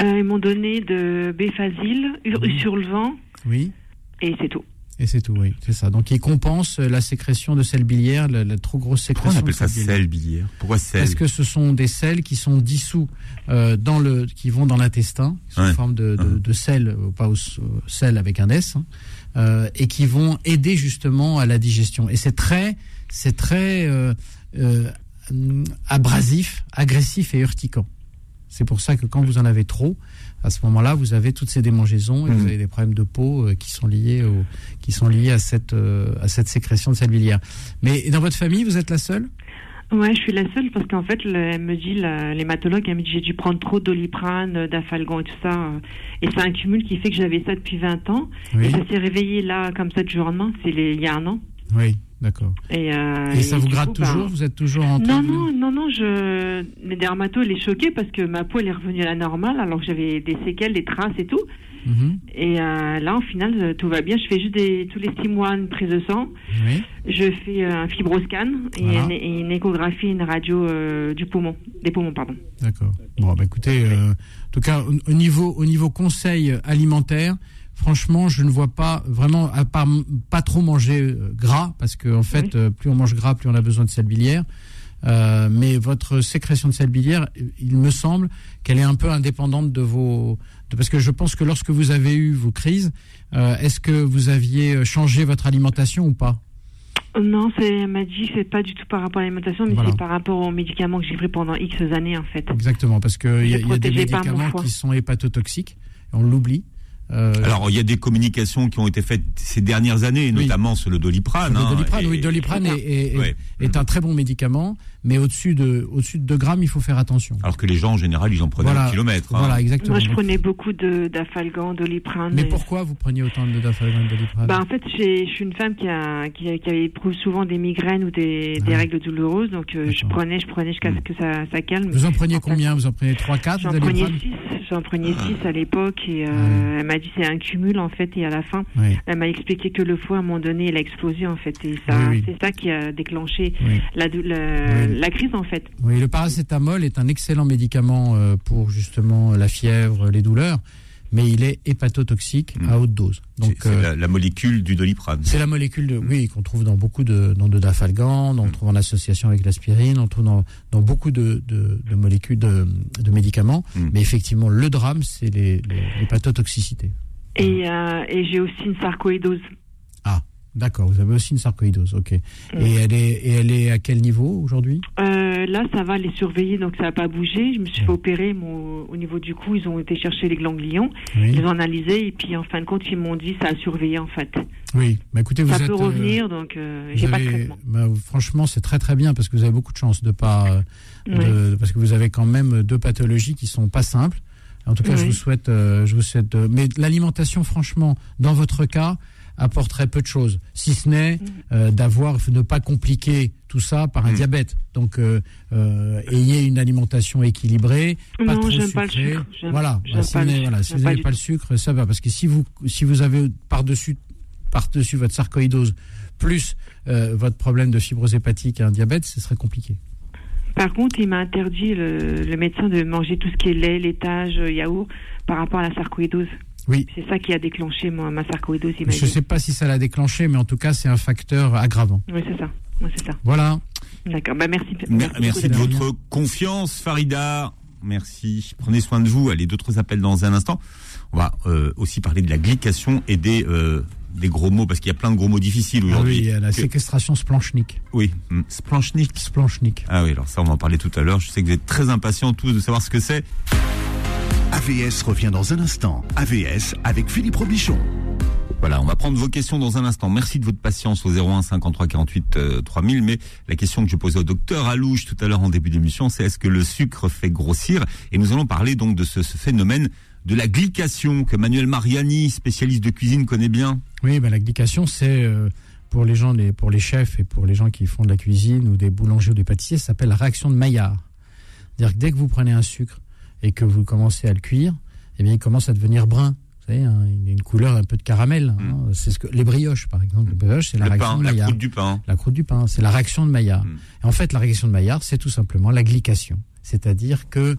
Euh, ils m'ont donné de Béfazil, Mhm. sur le vent, Oui et c'est tout. Et c'est tout, oui, c'est ça. Donc, ils compensent euh, la sécrétion de sel biliaire, la, la trop grosse Pourquoi on sécrétion appelle de ça sel biliaire. sel biliaire? Pourquoi sel? Parce que ce sont des sels qui sont dissous euh, dans le, qui vont dans l'intestin, sous Ouais. forme de, de, de sel, euh, pas au, au sel avec un S, hein, euh, et qui vont aider justement à la digestion. Et c'est très, c'est très euh, euh, abrasif, agressif et urticant. C'est pour ça que quand vous en avez trop, à ce moment-là, vous avez toutes ces démangeaisons et Mhm. vous avez des problèmes de peau euh, qui sont liés au, qui sont liés à cette, euh, à cette sécrétion de sel biliaire. Mais dans votre famille, vous êtes la seule? Ouais, je suis la seule parce qu'en fait, le- elle me dit, l'hématologue, elle me dit j'ai dû prendre trop doliprane, euh, d'afalgan et tout ça. euh, Et c'est un cumul qui fait que j'avais ça depuis 20 ans. Oui. Et ça s'est réveillé là, comme ça, du jour au lendemain. C'est il y a un an. Oui, d'accord. Et, euh, Et ça vous gratte coup, bah, toujours Vous êtes toujours en Non, train de- non, non, non, je... mes dermatos, il est choqué parce que ma peau, elle est revenue à la normale alors que j'avais des séquelles, des traces et tout. Mhm. Et euh, là, au final, euh, tout va bien. Je fais juste des, tous les six mois une prise de sang. Oui. Je fais un fibroscan et, Voilà. une, et une échographie, une radio euh, du poumon, des poumons, pardon. D'accord. Bon, bah écoutez, en tout cas, au, au niveau, au niveau conseil alimentaire, franchement, je ne vois pas vraiment, à part pas trop manger euh, gras, parce que en fait, euh, plus on mange gras, plus on a besoin de sel biliaire. Euh, mais votre sécrétion de sel biliaire, il me semble qu'elle est un peu indépendante de vos, de- parce que je pense que lorsque vous avez eu vos crises, euh, est-ce que vous aviez changé votre alimentation ou pas? Non, c'est, elle m'a dit c'est pas du tout par rapport à l'alimentation, mais Voilà. c'est par rapport aux médicaments que j'ai pris pendant X années, en fait. Exactement, parce qu'il y, y a des médicaments qui sont hépatotoxiques, on l'oublie. Euh, Alors, il y a des communications qui ont été faites ces dernières années, Oui. notamment sur le doliprane. Le hein, Doliprane, et- oui, Doliprane est, est- est- Ouais. est un très bon médicament, mais au-dessus de, au-dessus de 2 grammes, il faut faire attention. Alors que les gens, en général, ils en prenaient Voilà. un kilomètre. hein. Voilà, exactement. Moi, je prenais beaucoup de, d'afalgan, doliprane. mais et- pourquoi vous preniez autant de dafalgan Doliprane? Bah, en fait, je suis une femme qui, a, qui, a- qui éprouve souvent des migraines ou des, des Ah. règles douloureuses, donc euh, je prenais, je prenais jusqu'à ce que ça, ça calme. Vous en preniez En fait, combien? Vous en prenez 3, 4 J'en prenais Doliprane 6, j'en prenais Ah. six à l'époque et euh, elle m'a dit c'est un cumul en fait et à la fin Oui, elle m'a expliqué que le foie à un moment donné il a explosé en fait et ça Oui, oui. c'est ça qui a déclenché la crise en fait. Oui, le paracétamol est un excellent médicament euh, pour justement la fièvre, les douleurs, mais il est hépatotoxique Mm. à haute dose. C'est Donc, c'est euh, la, la molécule du doliprane. C'est la molécule de, oui, qu'on trouve dans beaucoup de, dans de dafalgan, on trouve en association avec l'aspirine, on trouve dans, dans beaucoup de, de, de molécules de, de médicaments. Mm. Mais effectivement, le drame, c'est les, les, l'hépatotoxicité. Et, euh, et j'ai aussi une sarcoïdose. D'accord, vous avez aussi une sarcoïdose, ok. Et elle est, et elle est à quel niveau aujourd'hui? Euh, là ça va les surveiller donc ça n'a pas bougé. Je me suis fait opérer mon, au niveau du cou ils ont été chercher les ganglions, Oui, ils ont analysé et puis en fin de compte ils m'ont dit ça a surveillé en fait. oui. Bah, écoutez, vous ça êtes, peut euh, revenir donc euh, j'ai pas de traitement. bah, franchement, c'est très très bien parce que vous avez beaucoup de chance de pas, euh, parce que vous avez quand même deux pathologies qui sont pas simples. En tout cas, je vous souhaite, je vous souhaite. mais l'alimentation, franchement, dans votre cas, apporterait peu de choses, si ce n'est euh, d'avoir, ne pas compliquer tout ça par un Mm. diabète. Donc, euh, euh, ayez une alimentation équilibrée, pas Non, trop j'aime pas le sucrée. sucre. Voilà, bah, si pas vous le n'avez sucre. voilà, si vous pas n'avez pas le sucre, ça va. Parce que si vous, si vous avez par-dessus par-dessus votre sarcoïdose plus euh, votre problème de fibrose hépatique et un diabète, ce serait compliqué. Par contre, il m'a interdit, le, le médecin, de manger tout ce qui est lait, laitage, yaourt, par rapport à la sarcoïdose. Oui. C'est ça qui a déclenché moi, ma sarcoïdose, Je ne sais pas si ça l'a déclenché, mais en tout cas, c'est un facteur aggravant. Oui, c'est ça. Oui, c'est ça. Voilà. D'accord. Bah, merci. Mer- Merci de votre confiance, Farida. Merci. Prenez soin de vous. Allez, d'autres appels dans un instant. On va euh, aussi parler de la glycation et des, euh, des gros mots, parce qu'il y a plein de gros mots difficiles Ah oui, aujourd'hui. il y a la Que- séquestration splanchnique. Oui, hum, splanchnick. Splanchnique. Ah oui, alors ça, on va en parler tout à l'heure. Je sais que vous êtes très impatients tous de savoir ce que c'est. AVS revient dans un instant. AVS avec Philippe Robichon. Voilà, on va prendre vos questions dans un instant. Merci de votre patience au 01 53 48 euh, 3000. Mais la question que je posais au docteur Alouche tout à l'heure en début d'émission, c'est est-ce que le sucre fait grossir? Et nous allons parler donc de ce, ce phénomène de la glycation que Manuel Mariani, spécialiste de cuisine, connaît bien. Oui, ben, la glycation, c'est euh, pour les gens, les, pour les chefs et pour les gens qui font de la cuisine ou des boulangers ou des pâtissiers, ça s'appelle la réaction de Maillard. C'est-à-dire que dès que vous prenez un sucre et que vous commencez à le cuire, eh bien, il commence à devenir brun. Vous savez, hein, il a une couleur un peu de caramel. hein. C'est ce que les brioches, par exemple. Les brioches, c'est la Le réaction pain, de la Maillard. croûte du pain. La croûte du pain, c'est la réaction de Maillard. Mm. Et en fait, la réaction de Maillard, c'est tout simplement la glycation. C'est-à-dire que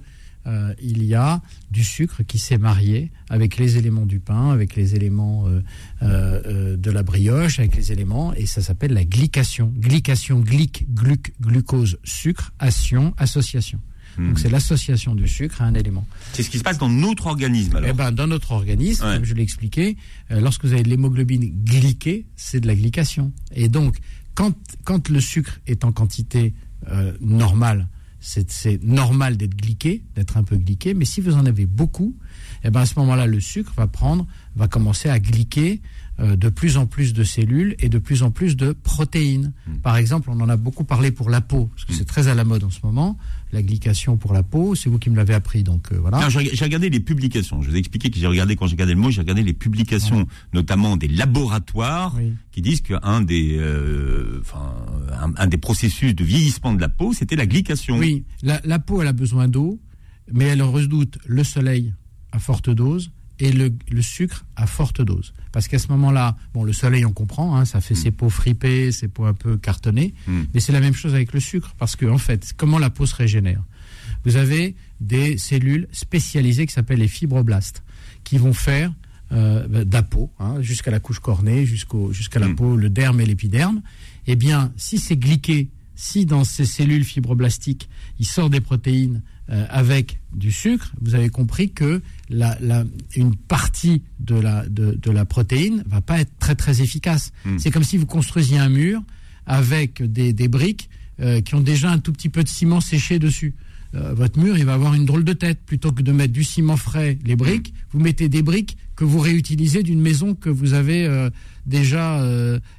euh, il y a du sucre qui s'est marié avec les éléments du pain, avec les éléments euh, euh, euh, de la brioche, avec les éléments, et ça s'appelle la glycation. Glycation, glyc, gluc, glucose, sucre, ation, association. Donc c'est l'association du sucre à un élément. C'est ce qui se passe dans notre organisme alors. Eh ben, dans notre organisme, Ouais. comme je l'ai expliqué, euh, lorsque vous avez de l'hémoglobine glyquée, c'est de la glycation. Et donc, quand, quand le sucre est en quantité euh, normale, c'est normal d'être glyqué, d'être un peu glyqué, mais si vous en avez beaucoup, eh ben à ce moment-là, le sucre va prendre, va commencer à glyquer euh, de plus en plus de cellules et de plus en plus de protéines. Par exemple, on en a beaucoup parlé pour la peau, parce que c'est très à la mode en ce moment, la glycation pour la peau, c'est vous qui me l'avez appris, donc euh, voilà. J'ai regardé les publications. Je vous ai expliqué que j'ai regardé quand j'ai regardé le mot, j'ai regardé les publications, notamment des laboratoires, Oui. qui disent qu'un des, euh, enfin, un, un des processus de vieillissement de la peau, c'était la glycation. Oui, la, la peau, elle a besoin d'eau, mais elle redoute le soleil à forte dose et le, le sucre à forte dose. Parce qu'à ce moment-là, bon, le soleil, on comprend, hein, ça fait ses peaux fripées, ses peaux un peu cartonnées, Mm. mais c'est la même chose avec le sucre, parce que, en fait, comment la peau se régénère? Vous avez des cellules spécialisées qui s'appellent les fibroblastes, qui vont faire euh, bah, de la peau, hein, jusqu'à la couche cornée, jusqu'au, jusqu'à la Mm. peau, le derme et l'épiderme. Eh bien, si c'est glyqué, si dans ces cellules fibroblastiques, il sort des protéines euh, avec du sucre, vous avez compris que la, la- une partie de la, de, de la protéine va pas être très très efficace. Mm. C'est comme si vous construisiez un mur avec des, des briques euh, qui ont déjà un tout petit peu de ciment séché dessus. Euh, votre mur, il va avoir une drôle de tête. Plutôt que de mettre du ciment frais, les briques, vous mettez des briques que vous réutilisez d'une maison que vous avez déjà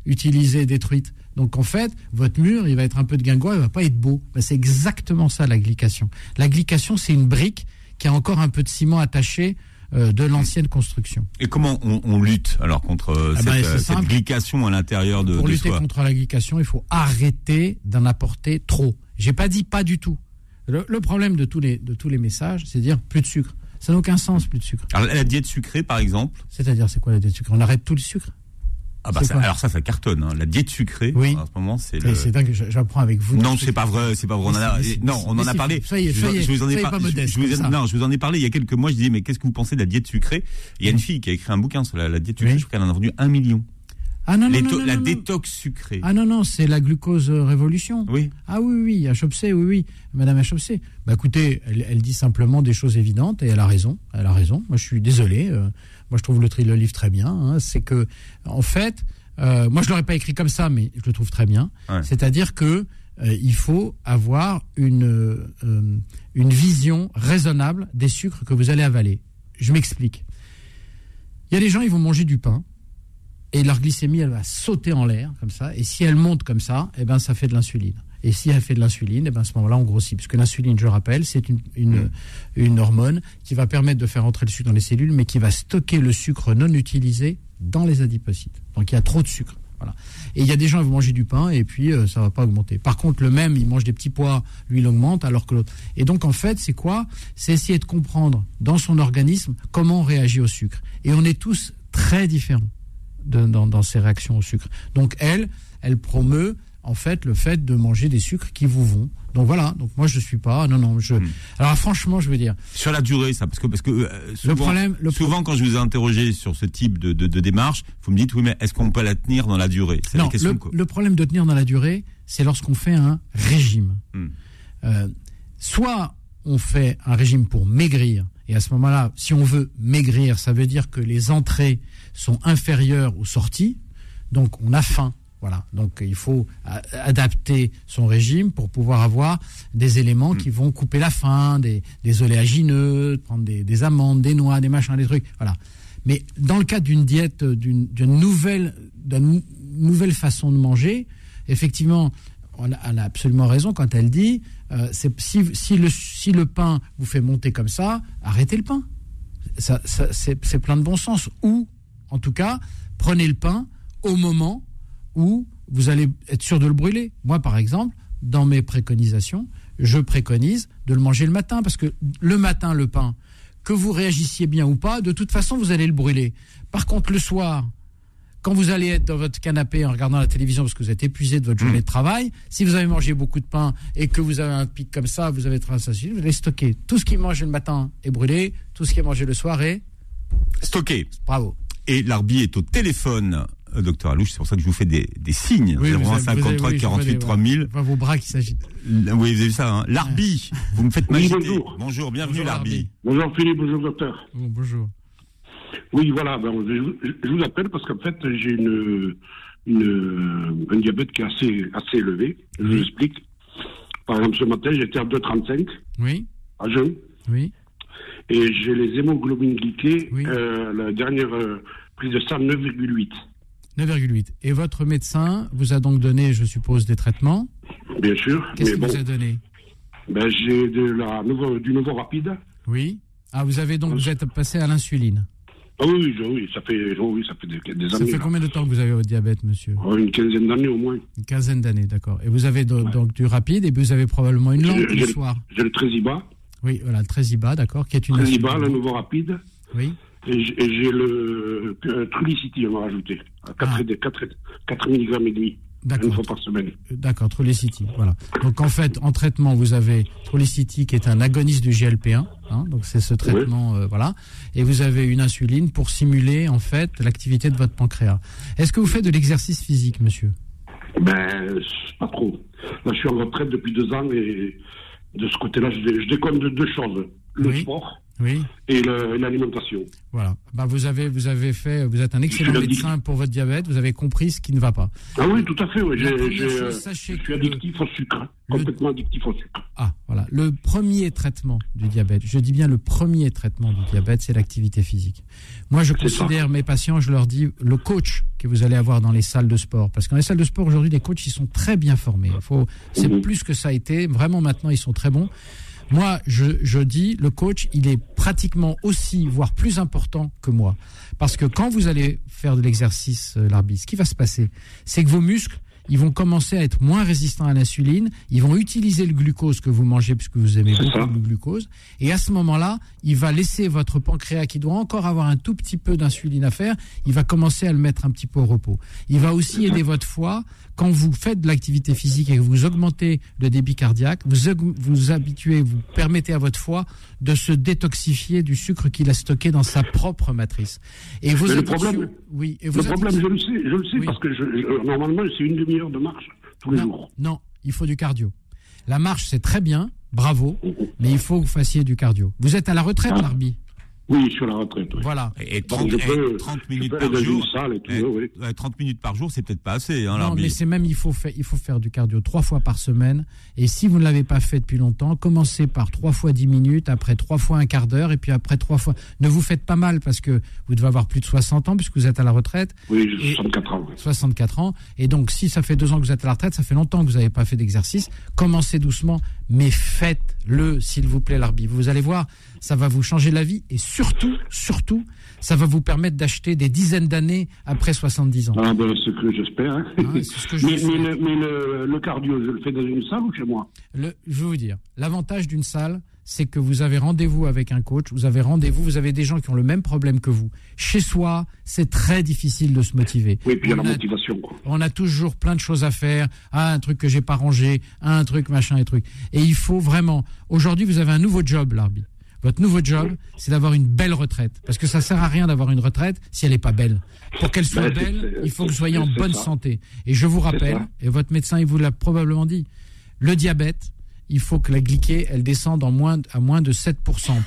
utilisée, détruite. Donc en fait, votre mur, il va être un peu de guingois, il va pas être beau. Ben, c'est exactement ça la glycation. La glycation, c'est une brique qui a encore un peu de ciment attaché euh, de l'ancienne construction. Et comment on, on lutte alors contre euh, Ah cette, ben, c'est euh, cette à l'intérieur de, Pour de lutter soi? contre la glycation, il faut arrêter d'en apporter trop. J'ai pas dit pas du tout. Le, le problème de tous les de tous les messages, c'est de dire plus de sucre. Ça n'a aucun sens, plus de sucre. Alors la diète sucrée, par exemple? C'est-à-dire, c'est quoi la diète de sucre On arrête tout le sucre? Ah bah ça- alors ça, ça cartonne. hein. La diète sucrée, Oui. en ce moment, c'est le. C'est dingue, j'apprends avec vous. Non, c'est pas vrai, c'est pas vrai. On a, non, on en a parlé. soyez- Je vous en- soyez- je vous en ai par- pas modeste je vous ai- comme ça. non, je vous en ai parlé il y a quelques mois. Je disais, mais qu'est-ce que vous pensez de la diète sucrée? Il y a une fille qui a écrit un bouquin sur la, la diète sucrée. Oui. Je crois qu'elle en a vendu un million. Ah non, non, non, non, la détox sucrée. Ah non, non, c'est la glucose révolution. Oui. Ah oui, oui, à Chopsé, oui, oui, Madame Achopsé. Bah écoutez, elle, elle dit simplement des choses évidentes et elle a raison. Elle a raison. Moi, je suis désolé. euh, moi, je trouve le, tri- le livre très bien. hein. C'est que, en fait, euh, moi, je l'aurais pas écrit comme ça, mais je le trouve très bien. Ouais. C'est-à-dire que euh, il faut avoir une euh, une vision raisonnable des sucres que vous allez avaler. Je m'explique. Il y a des gens, ils vont manger du pain et leur glycémie, elle va sauter en l'air, comme ça. Et si elle monte comme ça, eh ben, ça fait de l'insuline. Et si elle fait de l'insuline, eh ben, à ce moment-là, on grossit. Puisque l'insuline, je rappelle, c'est une, une, une hormone qui va permettre de faire entrer le sucre dans les cellules, mais qui va stocker le sucre non utilisé dans les adipocytes. Donc il y a trop de sucre. Voilà. Et il y a des gens qui vont manger du pain et puis euh, ça va pas augmenter. Par contre, le même, il mange des petits pois, lui, il augmente alors que l'autre. Et donc, en fait, c'est quoi? C'est essayer de comprendre dans son organisme comment on réagit au sucre. Et on est tous très différents de- dans, dans ces réactions au sucre. Donc, elle, elle promeut en fait le fait de manger des sucres qui vous vont. Donc voilà. Donc moi, je suis pas. Non, non. Je. Hmm. Alors franchement, je veux dire, Sur la durée, ça, parce que parce que euh, souvent, problème- le pro- souvent quand je vous ai interrogé sur ce type de, de, de démarche, vous me dites oui, mais est-ce qu'on peut la tenir dans la durée? C'est la question. le, le problème de tenir dans la durée, c'est lorsqu'on fait un régime. Hmm. Euh, soit on fait un régime pour maigrir, et à ce moment-là, si on veut maigrir, ça veut dire que les entrées sont inférieures aux sorties, donc on a faim. Voilà, donc il faut a- adapter son régime pour pouvoir avoir des éléments qui vont couper la faim, des, des oléagineux, prendre des, des amandes, des noix, des machins, des trucs. Voilà. Mais dans le cas d'une diète, d'une nouvelle, d'une nouvelle façon de manger, effectivement, on a, elle a absolument raison quand elle dit euh, si, si, le, si le pain vous fait monter comme ça, arrêtez le pain. Ça, c'est plein de bon sens. Ou, en tout cas, prenez le pain au moment où vous allez être sûr de le brûler. Moi, par exemple, dans mes préconisations, je préconise de le manger le matin, parce que le matin, le pain, que vous réagissiez bien ou pas, de toute façon, vous allez le brûler. Par contre, le soir, quand vous allez être dans votre canapé en regardant la télévision parce que vous êtes épuisé de votre journée de travail, si vous avez mangé beaucoup de pain et que vous avez un pic comme ça, vous avez très vous allez stocker. Tout ce qui est mangé le matin est brûlé, tout ce qui est mangé le soir est Stocké. bravo. Et l'arbitre est au téléphone, docteur Alouche, c'est pour ça que je vous fais des, des signes. Oui, vous 01 avez- vous avez- 53 oui, je 48 vois les- 3000. Je vois vos bras qui s'agitent. Oui, vous avez vu ça, hein L'arbi, vous me faites Oui, m'agiter. bonjour. Bonjour, bienvenue l'arbi. Bonjour Philippe, bonjour docteur. Bon, bonjour. Oui, voilà, ben, je, je- je vous appelle parce qu'en fait, j'ai une, une, un diabète qui est assez, assez élevé. Je vous explique. Par exemple, ce matin, j'étais à 2,35 Oui, à jeun oui, et j'ai les hémoglobines glyquées, Oui. euh, la dernière euh, prise de sang 9,8. 9,8. Et votre médecin vous a donc donné, je suppose, des traitements? Bien sûr, Qu'est-ce qu'il bon, vous a donné? Ben, j'ai de la nouveau, du nouveau rapide. Oui. Ah, vous avez donc, vous êtes passé à l'insuline? Ah oui, oui, ça fait, oh oui, ça fait des, des Ça années. fait là. combien de temps que vous avez votre diabète, monsieur? Oh, une quinzaine d'années au moins. Une quinzaine d'années, d'accord. Et vous avez do- donc du rapide et vous avez probablement une lampe le soir. J'ai le Trésiba, Oui, voilà, le Trésiba, d'accord, qui est une Trésiba, le nouveau rapide. Oui, j'ai et j'ai le Trulicity, on m'a rajouté, à 4, Ah. et- 4, 4 mg et demi, une fois par semaine. D'accord, Trulicity, voilà. Donc en fait, en traitement, vous avez Trulicity qui est un agoniste du GLP1, hein, donc c'est ce traitement, euh, voilà, et vous avez une insuline pour simuler en fait l'activité de votre pancréas. Est-ce que vous faites de l'exercice physique, monsieur? Ben, pas trop. Là, je suis en retraite depuis deux ans et de ce côté-là, je déconne de deux choses. Le Oui. sport Oui, et l'alimentation. voilà. Bah, vous avez, vous avez fait, vous êtes un excellent médecin pour votre diabète. Vous avez compris ce qui ne va pas. Ah oui, tout à fait, oui. Chose, euh, sachez je suis le- addictif au sucre. le- Complètement addictif au sucre. Ah, voilà. Le premier traitement du diabète, je dis bien le premier traitement du diabète, c'est l'activité physique. Moi, je ça. considère mes patients, je leur dis, le coach que vous allez avoir dans les salles de sport. Parce que dans les salles de sport, aujourd'hui, les coachs, ils sont très bien formés. Il faut, c'est Mhm. plus que ça a été. Vraiment, maintenant, ils sont très bons. Moi, je, je dis, le coach, il est pratiquement aussi, voire plus important que moi. Parce que quand vous allez faire de l'exercice, euh, l'arbitre, ce qui va se passer, c'est que vos muscles, ils vont commencer à être moins résistants à l'insuline, ils vont utiliser le glucose que vous mangez puisque vous aimez beaucoup ça. le glucose, et à ce moment-là, il va laisser votre pancréas qui doit encore avoir un tout petit peu d'insuline à faire, il va commencer à le mettre un petit peu au repos. Il va aussi aider votre foie quand vous faites de l'activité physique et que vous augmentez le débit cardiaque, vous vous habituez, vous permettez à votre foie de se détoxifier du sucre qu'il a stocké dans sa propre matrice. Et Mais le problème- oui, et Le problème, je le sais, je le sais, Oui. parce que je, je- normalement, c'est une demi-heure de marche tous les non, jours. non, il faut du cardio. La marche, c'est très bien, bravo, Mhm. mais il faut que vous fassiez du cardio. Vous êtes à la retraite, Ah. Larbi Oui, à la retraite. oui. Voilà. Et, et Bon, 30, je et peux- 30 je minutes par jour. une salle et tout, oui. ouais, 30 minutes par jour, c'est peut-être pas assez, hein, Non, mais c'est même, il faut, faire, il faut faire du cardio trois fois par semaine. Et si vous ne l'avez pas fait depuis longtemps, commencez par trois fois 10 minutes, après trois fois un quart d'heure, et puis après trois fois. Ne vous faites pas mal parce que vous devez avoir plus de 60 ans puisque vous êtes à la retraite, Oui, j'ai Et- 64 ans. oui. 64 ans. Et donc, si ça fait deux ans que vous êtes à la retraite, ça fait longtemps que vous n'avez pas fait d'exercice. Commencez doucement, mais faites-le, s'il vous plaît, l'arbitre. Vous allez voir, ça va vous changer la vie. Et surtout, surtout, ça va vous permettre d'acheter des dizaines d'années après 70 ans. Ah ben, c'est ce que j'espère. hein. Ah, je mais mais, le, mais le, le cardio, je le fais dans une salle ou chez moi? Le- je vais vous dire, l'avantage d'une salle, c'est que vous avez rendez-vous avec un coach, vous avez rendez-vous, vous avez des gens qui ont le même problème que vous. Chez soi, c'est très difficile de se motiver. Oui, puis il y a On la a- motivation. Quoi. on a toujours plein de choses à faire. Ah, un truc que j'ai pas rangé, ah, un truc machin et truc. Et il faut vraiment. Aujourd'hui, vous avez un nouveau job, l'arbitre. Votre nouveau job, c'est d'avoir une belle retraite. Parce que ça sert à rien d'avoir une retraite si elle n'est pas belle. Pour qu'elle soit belle, il faut que vous soyez en bonne ça. santé. Et je vous rappelle, et votre médecin, il vous l'a probablement dit, le diabète, il faut que la glyquée, elle descende en moins, à moins de 7%.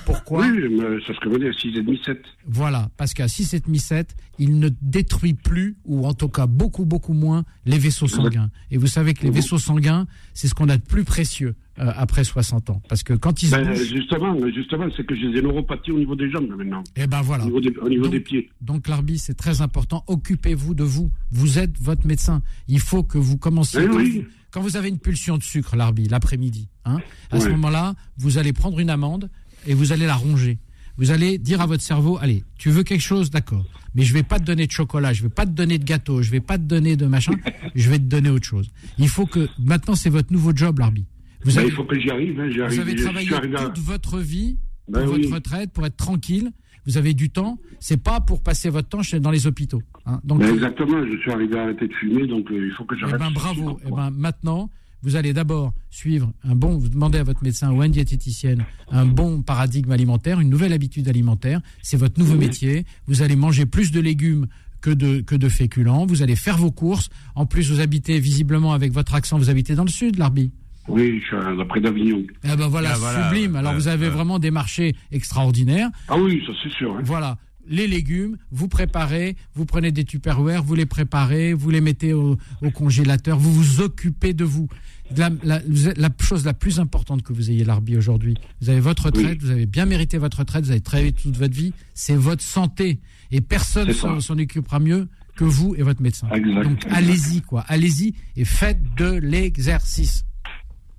Pourquoi? Oui, mais c'est ce que je veux dire, 6,5, 7. voilà, parce qu'à 6,7, il ne détruit plus, ou en tout cas beaucoup, beaucoup moins, les vaisseaux sanguins. Et vous savez que les vaisseaux sanguins, c'est ce qu'on a de plus précieux euh, après 60 ans. Parce que quand ils Ben, bougent, justement, justement, c'est que j'ai des neuropathies au niveau des jambes maintenant, eh ben voilà. au niveau des, au niveau Donc- des pieds. Donc l'arbitre, c'est très important. Occupez-vous de vous. Vous êtes votre médecin. Il faut que vous commenciez. Oui. Quand vous avez une pulsion de sucre, l'arbitre, l'après-midi, hein, à ce moment-là, vous allez prendre une amande et vous allez la ronger. vous allez dire à votre cerveau, allez, tu veux quelque chose, d'accord, mais je vais pas te donner de chocolat, je vais pas te donner de gâteau, je vais pas te donner de machin, je vais te donner autre chose. Il faut que maintenant c'est votre nouveau job, l'arbitre. Vous Ben, avez, il faut que j'y arrive. Hein, vous avez travaillé toute votre vie pour Ben votre oui. retraite, pour être tranquille. Vous avez du temps. C'est pas pour passer votre temps dans les hôpitaux. hein. Donc, Ben, exactement, je suis arrivé à arrêter de fumer, donc euh, il faut que eh j'arrête. ben ce bravo. Eh ben maintenant, vous allez d'abord suivre un bon. Vous demandez à votre médecin ou à une diététicienne un bon paradigme alimentaire, une nouvelle habitude alimentaire. C'est votre nouveau métier. Vous allez manger plus de légumes que de que de féculents. Vous allez faire vos courses. En plus, vous habitez visiblement avec votre accent. Vous habitez dans le sud, l'Arbi. Oui, je suis à- d'après d'Avignon. Eh ben voilà, Ah, voilà, sublime. Alors vous avez vraiment des marchés extraordinaires. Ah oui, ça c'est sûr. hein. Voilà. Les légumes, vous préparez, vous prenez des tupperwares, vous les préparez, vous les mettez au, au congélateur, vous vous occupez de vous. La, chose la plus importante que vous ayez l'Arbi aujourd'hui, vous avez votre retraite, vous avez bien mérité votre retraite, vous avez travaillé toute votre vie, c'est votre santé. Et personne ça. s'en occupera mieux que vous et votre médecin. Exact, Donc allez-y, quoi. Allez-y et faites de l'exercice.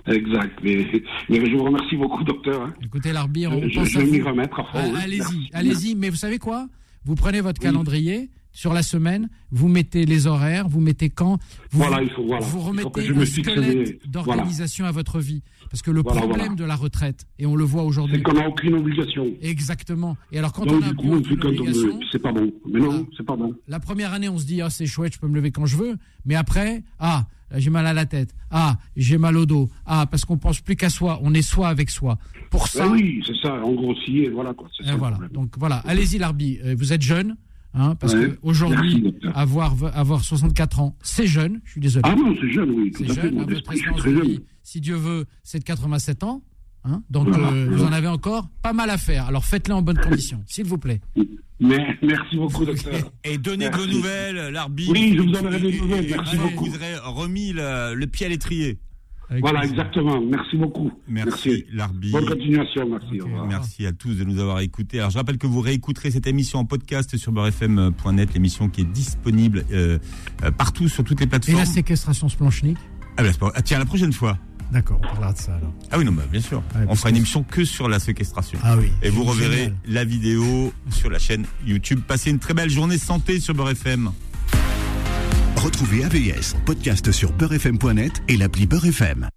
Exact. Mais, mais je vous remercie beaucoup, docteur. hein. Écoutez, l'Arbi, on Je, pense je à vais m'y vous. remettre à. Ah, allez-y, allez-y. Mais vous savez quoi? Vous prenez votre Oui. calendrier sur la semaine, vous mettez les horaires, vous mettez quand, vous, Voilà, il faut- voilà. vous Il faut remettez que je me un squelette d'organisation à votre vie. Parce que le problème de la retraite, et on le voit C'est aujourd'hui, qu'on n'a aucune obligation. exactement. Et alors quand on a du coup, on aucune fait quand on obligation, veut. C'est pas bon. Mais non, Voilà. c'est pas bon. la première année, on se dit, ah, c'est chouette, je peux me lever quand je veux. Mais après, ah, j'ai mal à la tête. Ah, j'ai mal au dos. Ah, parce qu'on pense plus qu'à soi. On est soi avec soi. Pour ça, Ah oui, c'est ça. En grossit, et voilà quoi. C'est Et ça voilà. Donc voilà, allez-y l'Arbi. Euh, Vous êtes jeune, hein, parce Ouais. que Merci, aujourd'hui, docteur. avoir avoir 64 ans, c'est jeune. Je suis désolé. Ah non, c'est jeune, oui. C'est jeune. Hein, votre esprit, je suis espérance très de jeune. si Dieu veut, c'est de 87 ans. Hein, donc Voilà, euh, vous en avez encore pas mal à faire. Alors faites-le en bonnes conditions, s'il vous plaît. Mais merci beaucoup, docteur. Et donnez de vos nouvelles, l'arbitre. Oui, je vous donnerai des nouvelles, merci beaucoup. Vous aurez remis le, le pied à l'étrier. Avec Voilà, plaisir. exactement. Merci beaucoup. Merci, l'arbitre. Bonne continuation. Merci. Merci à tous de nous avoir écoutés. Alors je rappelle que vous réécouterez cette émission en podcast sur beurrefm.net, l'émission qui est disponible euh, euh, partout sur toutes les Et plateformes. la séquestration splonchnique Ah, bah, c'est pas- ah, tiens, la prochaine fois. D'accord, on parlera de ça alors. Ah oui, non, bah, bien sûr. Ouais, On fera une émission que sur la séquestration. Ah oui. Et vous reverrez Génial. la vidéo sur la chaîne YouTube. Passez une très belle journée santé sur Beurre FM. Retrouvez AVS podcast sur beurrefm.net et l'appli Beurre FM.